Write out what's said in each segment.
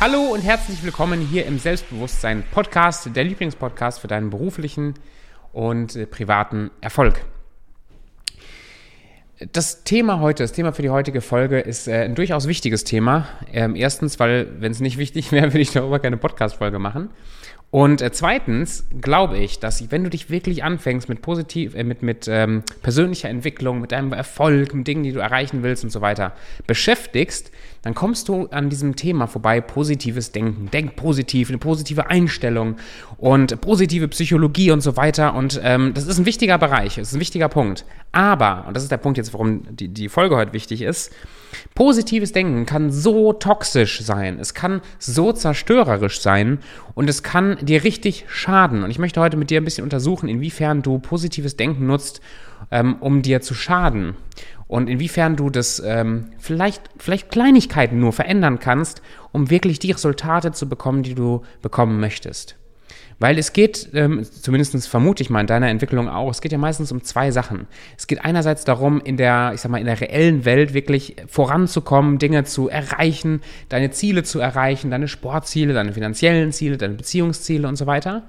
Hallo und herzlich willkommen hier im Selbstbewusstsein Podcast, der Lieblingspodcast für deinen beruflichen und äh, privaten Erfolg. Das Thema heute, das Thema für die heutige Folge ist äh, ein durchaus wichtiges Thema. Ähm, erstens, weil wenn es nicht wichtig wäre, würde ich darüber keine Podcast-Folge machen. Und äh, zweitens glaube ich, dass wenn du dich wirklich anfängst mit positiv, äh, mit, mit ähm, persönlicher Entwicklung, mit deinem Erfolg, mit Dingen, die du erreichen willst und so weiter, beschäftigst, dann kommst du an diesem Thema vorbei, positives Denken. Denk positiv, eine positive Einstellung und positive Psychologie und so weiter. Und ähm, das ist ein wichtiger Bereich, das ist ein wichtiger Punkt. Aber, und das ist der Punkt jetzt, warum die, die Folge heute wichtig ist, Positives Denken kann so toxisch sein, es kann so zerstörerisch sein und es kann dir richtig schaden. Und ich möchte heute mit dir ein bisschen untersuchen, inwiefern du positives Denken nutzt, ähm, um dir zu schaden. Und inwiefern du das ähm, vielleicht, vielleicht Kleinigkeiten nur verändern kannst, um wirklich die Resultate zu bekommen, die du bekommen möchtest. Weil es geht, ähm, zumindest vermute ich mal in deiner Entwicklung auch, es geht ja meistens um zwei Sachen. Es geht einerseits darum, in der, ich sag mal, in der reellen Welt wirklich voranzukommen, Dinge zu erreichen, deine Ziele zu erreichen, deine Sportziele, deine finanziellen Ziele, deine Beziehungsziele und so weiter.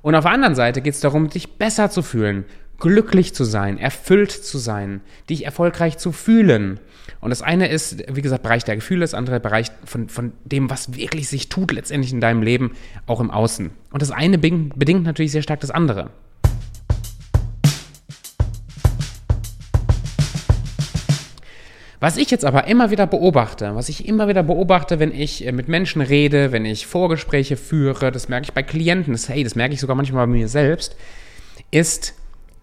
Und auf der anderen Seite geht es darum, dich besser zu fühlen, glücklich zu sein, erfüllt zu sein, dich erfolgreich zu fühlen. Und das eine ist, wie gesagt, Bereich der Gefühle, das andere Bereich von, von dem, was wirklich sich tut letztendlich in deinem Leben, auch im Außen. Und das eine bedingt natürlich sehr stark das andere. Was ich jetzt aber immer wieder beobachte, was ich immer wieder beobachte, wenn ich äh, mit Menschen rede, wenn ich Vorgespräche führe, das merke ich bei Klienten, das, hey, das merke ich sogar manchmal bei mir selbst, ist,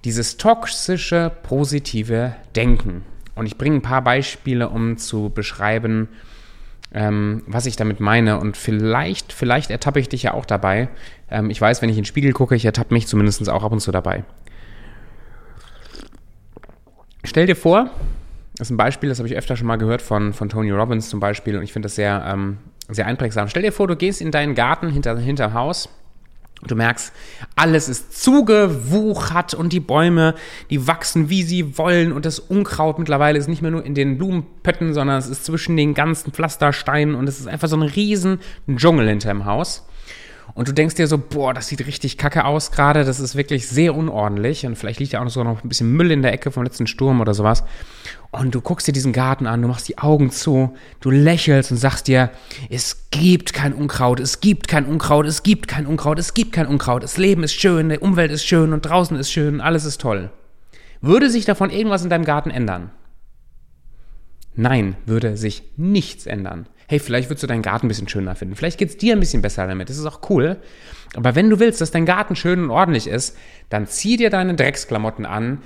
dieses toxische, positive Denken. Und ich bringe ein paar Beispiele, um zu beschreiben, ähm, was ich damit meine. Und vielleicht, vielleicht ertappe ich dich ja auch dabei. Ähm, ich weiß, wenn ich in den Spiegel gucke, ich ertappe mich zumindest auch ab und zu dabei. Stell dir vor, das ist ein Beispiel, das habe ich öfter schon mal gehört von, von Tony Robbins zum Beispiel, und ich finde das sehr, ähm, sehr einprägsam. Stell dir vor, du gehst in deinen Garten hinter, hinterm Haus Du merkst, alles ist zugewuchert und die Bäume, die wachsen, wie sie wollen und das Unkraut mittlerweile ist nicht mehr nur in den Blumenpötten, sondern es ist zwischen den ganzen Pflastersteinen und es ist einfach so ein riesen Dschungel hinterm Haus. Und du denkst dir so, boah, das sieht richtig kacke aus gerade, das ist wirklich sehr unordentlich und vielleicht liegt ja auch noch ein bisschen Müll in der Ecke vom letzten Sturm oder sowas. Und du guckst dir diesen Garten an, du machst die Augen zu, du lächelst und sagst dir, es gibt kein Unkraut, es gibt kein Unkraut, es gibt kein Unkraut, es gibt kein Unkraut, das Leben ist schön, die Umwelt ist schön und draußen ist schön, alles ist toll. Würde sich davon irgendwas in deinem Garten ändern? Nein, würde sich nichts ändern hey, vielleicht würdest du deinen Garten ein bisschen schöner finden. Vielleicht geht es dir ein bisschen besser damit. Das ist auch cool. Aber wenn du willst, dass dein Garten schön und ordentlich ist, dann zieh dir deine Drecksklamotten an,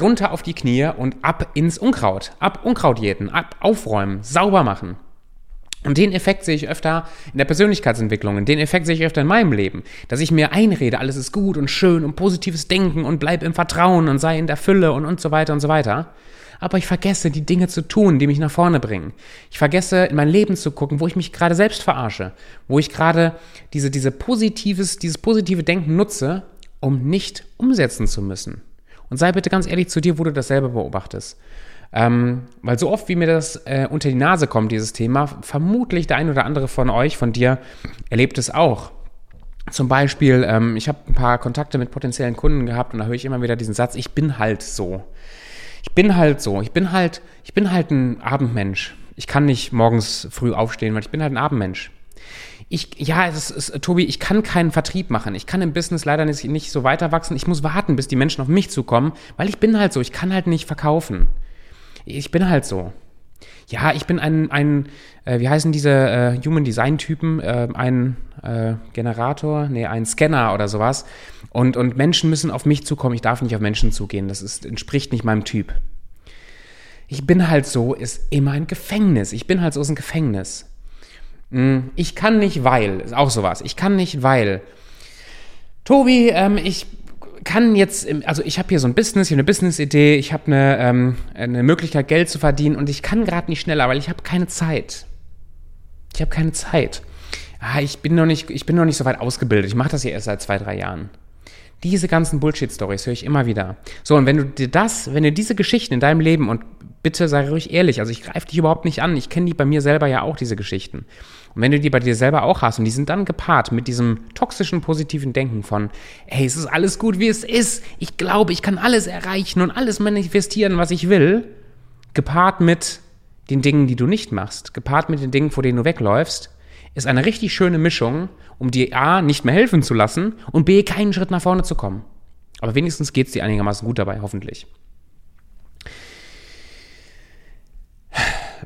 runter auf die Knie und ab ins Unkraut. Ab Unkraut jäten, ab aufräumen, sauber machen. Und den Effekt sehe ich öfter in der Persönlichkeitsentwicklung. Den Effekt sehe ich öfter in meinem Leben. Dass ich mir einrede, alles ist gut und schön und positives Denken und bleib im Vertrauen und sei in der Fülle und, und so weiter und so weiter aber ich vergesse, die Dinge zu tun, die mich nach vorne bringen. Ich vergesse, in mein Leben zu gucken, wo ich mich gerade selbst verarsche, wo ich gerade diese, diese positives, dieses positive Denken nutze, um nicht umsetzen zu müssen. Und sei bitte ganz ehrlich zu dir, wo du das selber beobachtest. Ähm, weil so oft, wie mir das äh, unter die Nase kommt, dieses Thema, vermutlich der ein oder andere von euch, von dir, erlebt es auch. Zum Beispiel, ähm, ich habe ein paar Kontakte mit potenziellen Kunden gehabt und da höre ich immer wieder diesen Satz, ich bin halt so ich bin halt so, ich bin halt, ich bin halt ein Abendmensch. Ich kann nicht morgens früh aufstehen, weil ich bin halt ein Abendmensch. Ich, ja, es ist, Tobi, ich kann keinen Vertrieb machen. Ich kann im Business leider nicht, nicht so weiter wachsen. Ich muss warten, bis die Menschen auf mich zukommen, weil ich bin halt so. Ich kann halt nicht verkaufen. Ich bin halt so. Ja, ich bin ein, ein äh, wie heißen diese äh, Human Design Typen? Äh, ein äh, Generator, nee, ein Scanner oder sowas. Und, und Menschen müssen auf mich zukommen. Ich darf nicht auf Menschen zugehen. Das ist, entspricht nicht meinem Typ. Ich bin halt so, ist immer ein Gefängnis. Ich bin halt so, ist ein Gefängnis. Hm, ich kann nicht, weil, ist auch sowas. Ich kann nicht, weil. Tobi, ähm, ich kann jetzt, also ich habe hier so ein Business, hier eine Business-Idee, ich habe eine, ähm, eine Möglichkeit, Geld zu verdienen und ich kann gerade nicht schneller, weil ich habe keine Zeit. Ich habe keine Zeit. Ah, ich bin noch nicht, ich bin noch nicht so weit ausgebildet. Ich mache das ja erst seit zwei, drei Jahren. Diese ganzen Bullshit-Stories höre ich immer wieder. So, und wenn du dir das, wenn du diese Geschichten in deinem Leben und bitte sei ruhig ehrlich. Also ich greife dich überhaupt nicht an. Ich kenne die bei mir selber ja auch, diese Geschichten. Und wenn du die bei dir selber auch hast und die sind dann gepaart mit diesem toxischen, positiven Denken von, hey, es ist alles gut, wie es ist. Ich glaube, ich kann alles erreichen und alles manifestieren, was ich will. Gepaart mit den Dingen, die du nicht machst, gepaart mit den Dingen, vor denen du wegläufst, ist eine richtig schöne Mischung, um dir A, nicht mehr helfen zu lassen und B, keinen Schritt nach vorne zu kommen. Aber wenigstens geht es dir einigermaßen gut dabei, hoffentlich.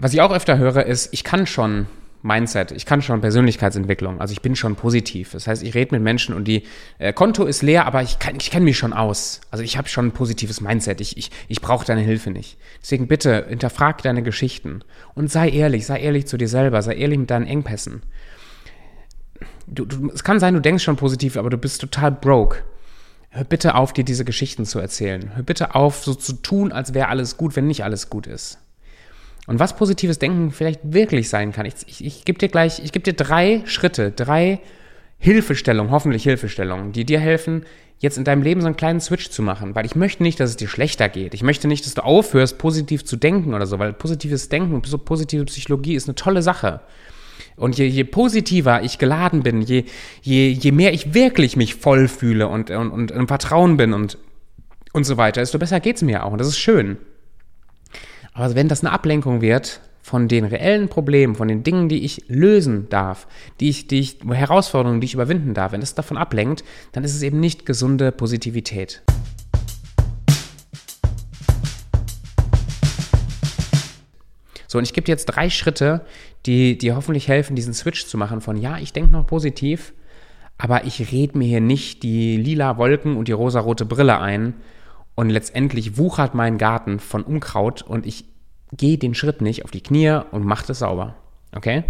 Was ich auch öfter höre, ist, ich kann schon Mindset, ich kann schon Persönlichkeitsentwicklung, also ich bin schon positiv. Das heißt, ich rede mit Menschen und die äh, Konto ist leer, aber ich, ich kenne mich schon aus. Also ich habe schon ein positives Mindset, ich, ich, ich brauche deine Hilfe nicht. Deswegen bitte hinterfrag deine Geschichten und sei ehrlich, sei ehrlich zu dir selber, sei ehrlich mit deinen Engpässen. Du, du, es kann sein, du denkst schon positiv, aber du bist total broke. Hör bitte auf, dir diese Geschichten zu erzählen. Hör bitte auf, so zu tun, als wäre alles gut, wenn nicht alles gut ist. Und was positives Denken vielleicht wirklich sein kann, ich, ich, ich gebe dir gleich, ich gebe dir drei Schritte, drei Hilfestellungen, hoffentlich Hilfestellungen, die dir helfen, jetzt in deinem Leben so einen kleinen Switch zu machen, weil ich möchte nicht, dass es dir schlechter geht. Ich möchte nicht, dass du aufhörst, positiv zu denken oder so, weil positives Denken, positive Psychologie ist eine tolle Sache. Und je, je positiver ich geladen bin, je, je, je mehr ich wirklich mich voll fühle und, und, und im Vertrauen bin und, und so weiter, desto besser geht es mir auch. Und das ist schön. Aber wenn das eine Ablenkung wird von den reellen Problemen, von den Dingen, die ich lösen darf, die ich, die ich, Herausforderungen, die ich überwinden darf, wenn das davon ablenkt, dann ist es eben nicht gesunde Positivität. So, und ich gebe dir jetzt drei Schritte, die dir hoffentlich helfen, diesen Switch zu machen von, ja, ich denke noch positiv, aber ich rede mir hier nicht die lila Wolken und die rosarote Brille ein, und letztendlich wuchert mein Garten von Unkraut und ich gehe den Schritt nicht auf die Knie und mache das sauber. Okay?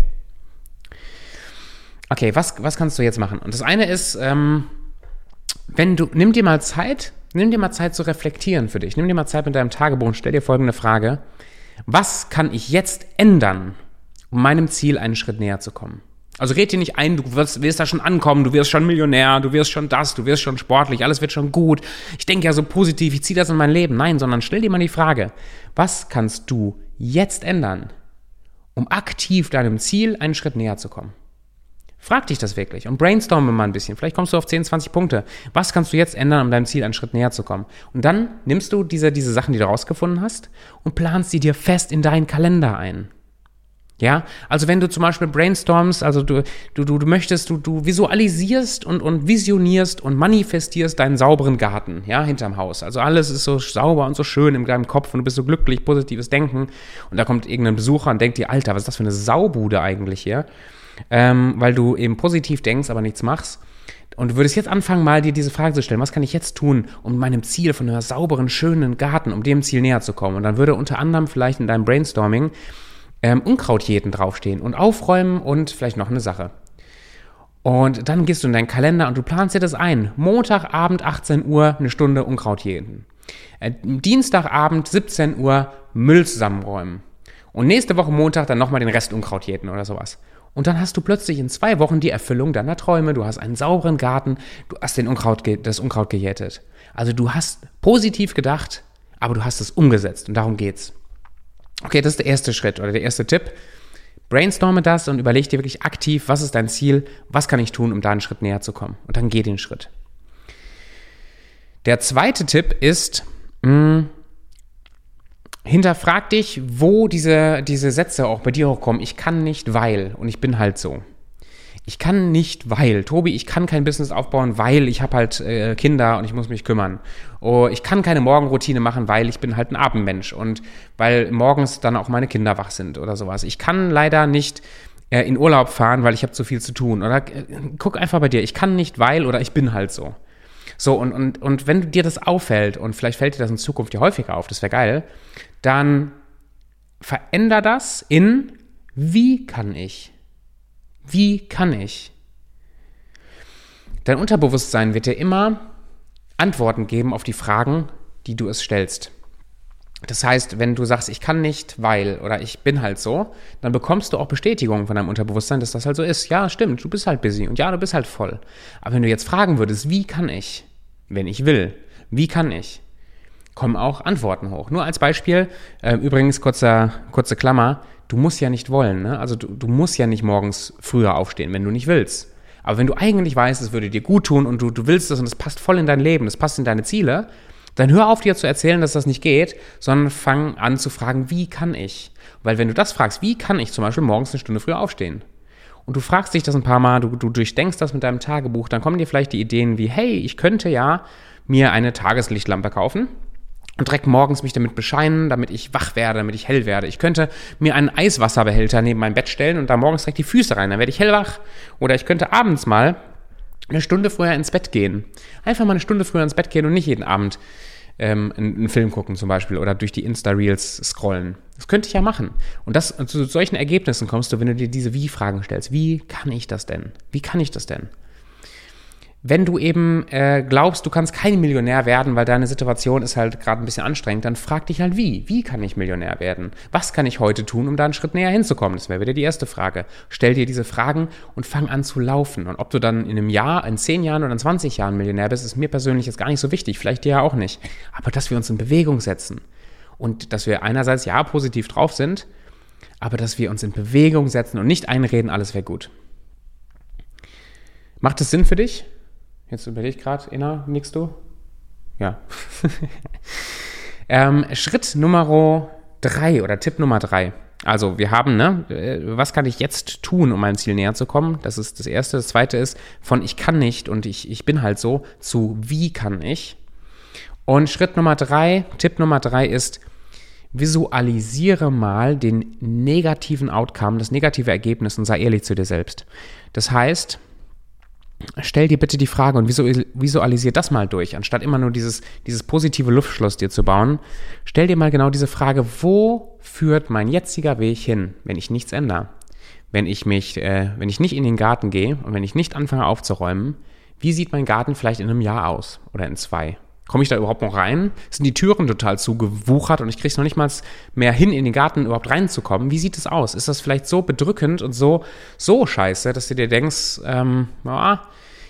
Okay, was, was kannst du jetzt machen? Und das eine ist, ähm, wenn du, nimm dir mal Zeit, nimm dir mal Zeit zu reflektieren für dich. Nimm dir mal Zeit mit deinem Tagebuch und stell dir folgende Frage. Was kann ich jetzt ändern, um meinem Ziel einen Schritt näher zu kommen? Also red dir nicht ein, du wirst, wirst da schon ankommen, du wirst schon Millionär, du wirst schon das, du wirst schon sportlich, alles wird schon gut. Ich denke ja so positiv, ich ziehe das in mein Leben. Nein, sondern stell dir mal die Frage, was kannst du jetzt ändern, um aktiv deinem Ziel einen Schritt näher zu kommen? Frag dich das wirklich und brainstorme mal ein bisschen. Vielleicht kommst du auf 10, 20 Punkte. Was kannst du jetzt ändern, um deinem Ziel einen Schritt näher zu kommen? Und dann nimmst du diese, diese Sachen, die du rausgefunden hast und planst sie dir fest in deinen Kalender ein. Ja, also wenn du zum Beispiel brainstormst, also du, du, du, du möchtest, du, du visualisierst und, und visionierst und manifestierst deinen sauberen Garten, ja, hinterm Haus. Also alles ist so sauber und so schön in deinem Kopf und du bist so glücklich, positives Denken. Und da kommt irgendein Besucher und denkt dir, Alter, was ist das für eine Saubude eigentlich hier? Ähm, weil du eben positiv denkst, aber nichts machst. Und du würdest jetzt anfangen, mal dir diese Frage zu stellen, was kann ich jetzt tun, um meinem Ziel von einem sauberen, schönen Garten, um dem Ziel näher zu kommen? Und dann würde unter anderem vielleicht in deinem Brainstorming ähm, Unkrautjäten draufstehen und aufräumen und vielleicht noch eine Sache. Und dann gehst du in deinen Kalender und du planst dir das ein. Montagabend 18 Uhr eine Stunde Unkrautjäten. Äh, Dienstagabend 17 Uhr Müll zusammenräumen. Und nächste Woche Montag dann nochmal den Rest Unkrautjäten oder sowas. Und dann hast du plötzlich in zwei Wochen die Erfüllung deiner Träume. Du hast einen sauberen Garten, du hast den Unkraut, das Unkraut gejätet. Also du hast positiv gedacht, aber du hast es umgesetzt und darum geht's. Okay, das ist der erste Schritt oder der erste Tipp. Brainstorme das und überleg dir wirklich aktiv, was ist dein Ziel, was kann ich tun, um da einen Schritt näher zu kommen. Und dann geh den Schritt. Der zweite Tipp ist, mh, hm, hinterfrag dich, wo diese, diese Sätze auch bei dir hochkommen. Ich kann nicht, weil und ich bin halt so ich kann nicht, weil, Tobi, ich kann kein Business aufbauen, weil ich habe halt äh, Kinder und ich muss mich kümmern. Oh, ich kann keine Morgenroutine machen, weil ich bin halt ein Abendmensch und weil morgens dann auch meine Kinder wach sind oder sowas. Ich kann leider nicht äh, in Urlaub fahren, weil ich habe zu viel zu tun. Oder äh, guck einfach bei dir, ich kann nicht, weil oder ich bin halt so. So, und, und, und wenn dir das auffällt, und vielleicht fällt dir das in Zukunft ja häufiger auf, das wäre geil, dann veränder das in, wie kann ich? Wie kann ich? Dein Unterbewusstsein wird dir immer Antworten geben auf die Fragen, die du es stellst. Das heißt, wenn du sagst, ich kann nicht, weil oder ich bin halt so, dann bekommst du auch Bestätigung von deinem Unterbewusstsein, dass das halt so ist. Ja, stimmt, du bist halt busy und ja, du bist halt voll. Aber wenn du jetzt fragen würdest, wie kann ich, wenn ich will, wie kann ich, kommen auch Antworten hoch. Nur als Beispiel, äh, übrigens kurzer, kurze Klammer, du musst ja nicht wollen. Ne? Also du, du musst ja nicht morgens früher aufstehen, wenn du nicht willst. Aber wenn du eigentlich weißt, es würde dir gut tun und du, du willst es und es passt voll in dein Leben, es passt in deine Ziele, dann hör auf dir zu erzählen, dass das nicht geht, sondern fang an zu fragen, wie kann ich? Weil wenn du das fragst, wie kann ich zum Beispiel morgens eine Stunde früher aufstehen? Und du fragst dich das ein paar Mal, du, du durchdenkst das mit deinem Tagebuch, dann kommen dir vielleicht die Ideen wie, hey, ich könnte ja mir eine Tageslichtlampe kaufen und direkt morgens mich damit bescheinen, damit ich wach werde, damit ich hell werde. Ich könnte mir einen Eiswasserbehälter neben mein Bett stellen und da morgens direkt die Füße rein, dann werde ich hellwach. Oder ich könnte abends mal eine Stunde früher ins Bett gehen. Einfach mal eine Stunde früher ins Bett gehen und nicht jeden Abend ähm, einen Film gucken zum Beispiel oder durch die Insta-Reels scrollen. Das könnte ich ja machen. Und das, zu solchen Ergebnissen kommst du, wenn du dir diese Wie-Fragen stellst. Wie kann ich das denn? Wie kann ich das denn? Wenn du eben äh, glaubst, du kannst kein Millionär werden, weil deine Situation ist halt gerade ein bisschen anstrengend, dann frag dich halt wie. Wie kann ich Millionär werden? Was kann ich heute tun, um da einen Schritt näher hinzukommen? Das wäre wieder die erste Frage. Stell dir diese Fragen und fang an zu laufen. Und ob du dann in einem Jahr, in zehn Jahren oder in 20 Jahren Millionär bist, ist mir persönlich jetzt gar nicht so wichtig. Vielleicht dir ja auch nicht. Aber dass wir uns in Bewegung setzen und dass wir einerseits ja positiv drauf sind, aber dass wir uns in Bewegung setzen und nicht einreden, alles wäre gut. Macht es Sinn für dich? Jetzt überlege ich gerade, Inna, nickst du? Ja. ähm, Schritt Nummer drei oder Tipp Nummer drei. Also wir haben, ne, äh, was kann ich jetzt tun, um meinem Ziel näher zu kommen? Das ist das Erste. Das Zweite ist von ich kann nicht und ich, ich bin halt so zu wie kann ich. Und Schritt Nummer drei, Tipp Nummer drei ist, visualisiere mal den negativen Outcome, das negative Ergebnis und sei ehrlich zu dir selbst. Das heißt, stell dir bitte die Frage und visualisier das mal durch, anstatt immer nur dieses, dieses positive Luftschloss dir zu bauen. Stell dir mal genau diese Frage, wo führt mein jetziger Weg hin, wenn ich nichts ändere? Wenn ich mich, äh, wenn ich nicht in den Garten gehe und wenn ich nicht anfange aufzuräumen, wie sieht mein Garten vielleicht in einem Jahr aus oder in zwei? Komme ich da überhaupt noch rein? Sind die Türen total zugewuchert und ich kriege es noch nicht mal mehr hin, in den Garten überhaupt reinzukommen? Wie sieht es aus? Ist das vielleicht so bedrückend und so, so scheiße, dass du dir denkst, ähm, ja,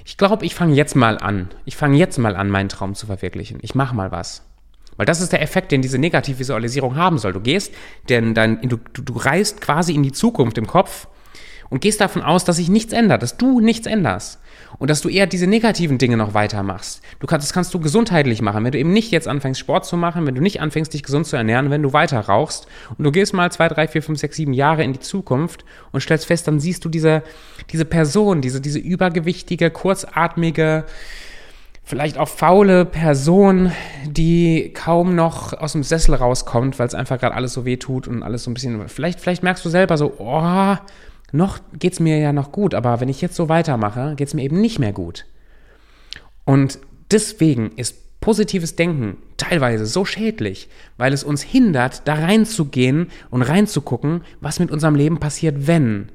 ich glaube, ich fange jetzt mal an. Ich fange jetzt mal an, meinen Traum zu verwirklichen. Ich mache mal was. Weil das ist der Effekt, den diese Negativvisualisierung haben soll. Du gehst, denn dein, du, du reist quasi in die Zukunft im Kopf und gehst davon aus, dass sich nichts ändert, dass du nichts änderst und dass du eher diese negativen Dinge noch weitermachst. Du kannst, das kannst du gesundheitlich machen, wenn du eben nicht jetzt anfängst Sport zu machen, wenn du nicht anfängst dich gesund zu ernähren, wenn du weiter rauchst und du gehst mal zwei, drei, vier, fünf, sechs, sieben Jahre in die Zukunft und stellst fest, dann siehst du diese, diese Person, diese, diese übergewichtige, kurzatmige, vielleicht auch faule Person, die kaum noch aus dem Sessel rauskommt, weil es einfach gerade alles so weh tut und alles so ein bisschen, vielleicht, vielleicht merkst du selber so, oh, noch geht es mir ja noch gut, aber wenn ich jetzt so weitermache, geht es mir eben nicht mehr gut. Und deswegen ist positives Denken teilweise so schädlich, weil es uns hindert, da reinzugehen und reinzugucken, was mit unserem Leben passiert, wenn.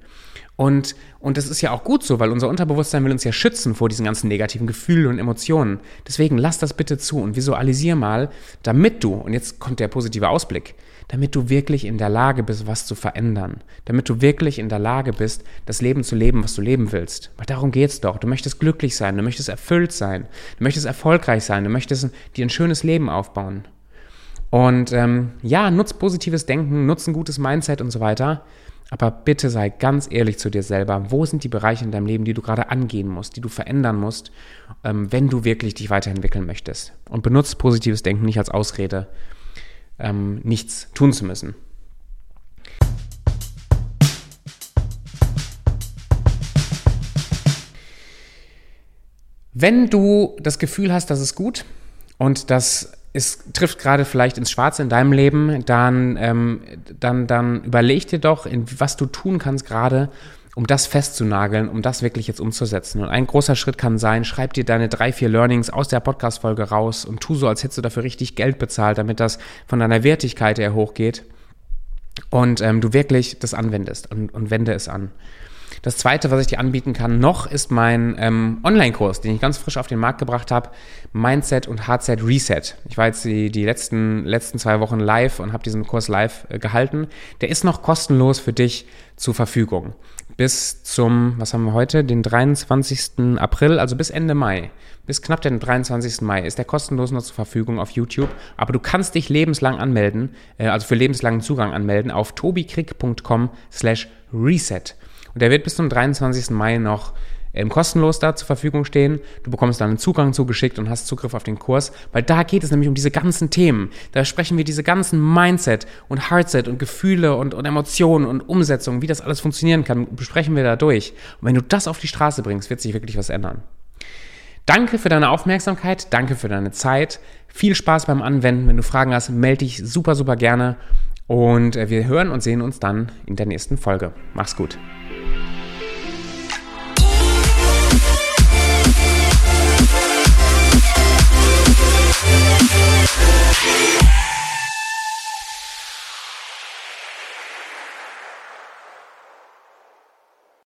Und, und das ist ja auch gut so, weil unser Unterbewusstsein will uns ja schützen vor diesen ganzen negativen Gefühlen und Emotionen. Deswegen lass das bitte zu und visualisier mal, damit du, und jetzt kommt der positive Ausblick, damit du wirklich in der Lage bist, was zu verändern. Damit du wirklich in der Lage bist, das Leben zu leben, was du leben willst. Weil darum geht's doch. Du möchtest glücklich sein, du möchtest erfüllt sein, du möchtest erfolgreich sein, du möchtest dir ein schönes Leben aufbauen. Und ähm, ja, nutz positives Denken, nutz ein gutes Mindset und so weiter. Aber bitte sei ganz ehrlich zu dir selber. Wo sind die Bereiche in deinem Leben, die du gerade angehen musst, die du verändern musst, ähm, wenn du wirklich dich weiterentwickeln möchtest? Und benutze positives Denken nicht als Ausrede, ähm, nichts tun zu müssen. Wenn du das Gefühl hast, das ist gut und das es trifft gerade vielleicht ins Schwarze in deinem Leben, dann, ähm, dann, dann überleg dir doch, in, was du tun kannst gerade, um das festzunageln, um das wirklich jetzt umzusetzen. Und ein großer Schritt kann sein, schreib dir deine drei, vier Learnings aus der Podcast-Folge raus und tu so, als hättest du dafür richtig Geld bezahlt, damit das von deiner Wertigkeit her hochgeht und ähm, du wirklich das anwendest und, und wende es an. Das zweite, was ich dir anbieten kann noch, ist mein ähm, Online-Kurs, den ich ganz frisch auf den Markt gebracht habe. Mindset und Hardset Reset. Ich war jetzt die, die letzten, letzten zwei Wochen live und habe diesen Kurs live äh, gehalten. Der ist noch kostenlos für dich zur Verfügung. Bis zum, was haben wir heute, den 23. April, also bis Ende Mai. Bis knapp den 23. Mai ist der kostenlos noch zur Verfügung auf YouTube. Aber du kannst dich lebenslang anmelden, äh, also für lebenslangen Zugang anmelden auf tobikrieg.com slash reset. Und der wird bis zum 23. Mai noch ähm, kostenlos da zur Verfügung stehen. Du bekommst dann einen Zugang zugeschickt und hast Zugriff auf den Kurs, weil da geht es nämlich um diese ganzen Themen. Da sprechen wir diese ganzen Mindset und Heartset und Gefühle und, und Emotionen und Umsetzungen, wie das alles funktionieren kann, besprechen wir da durch. Und wenn du das auf die Straße bringst, wird sich wirklich was ändern. Danke für deine Aufmerksamkeit, danke für deine Zeit. Viel Spaß beim Anwenden. Wenn du Fragen hast, melde dich super, super gerne. Und äh, wir hören und sehen uns dann in der nächsten Folge. Mach's gut.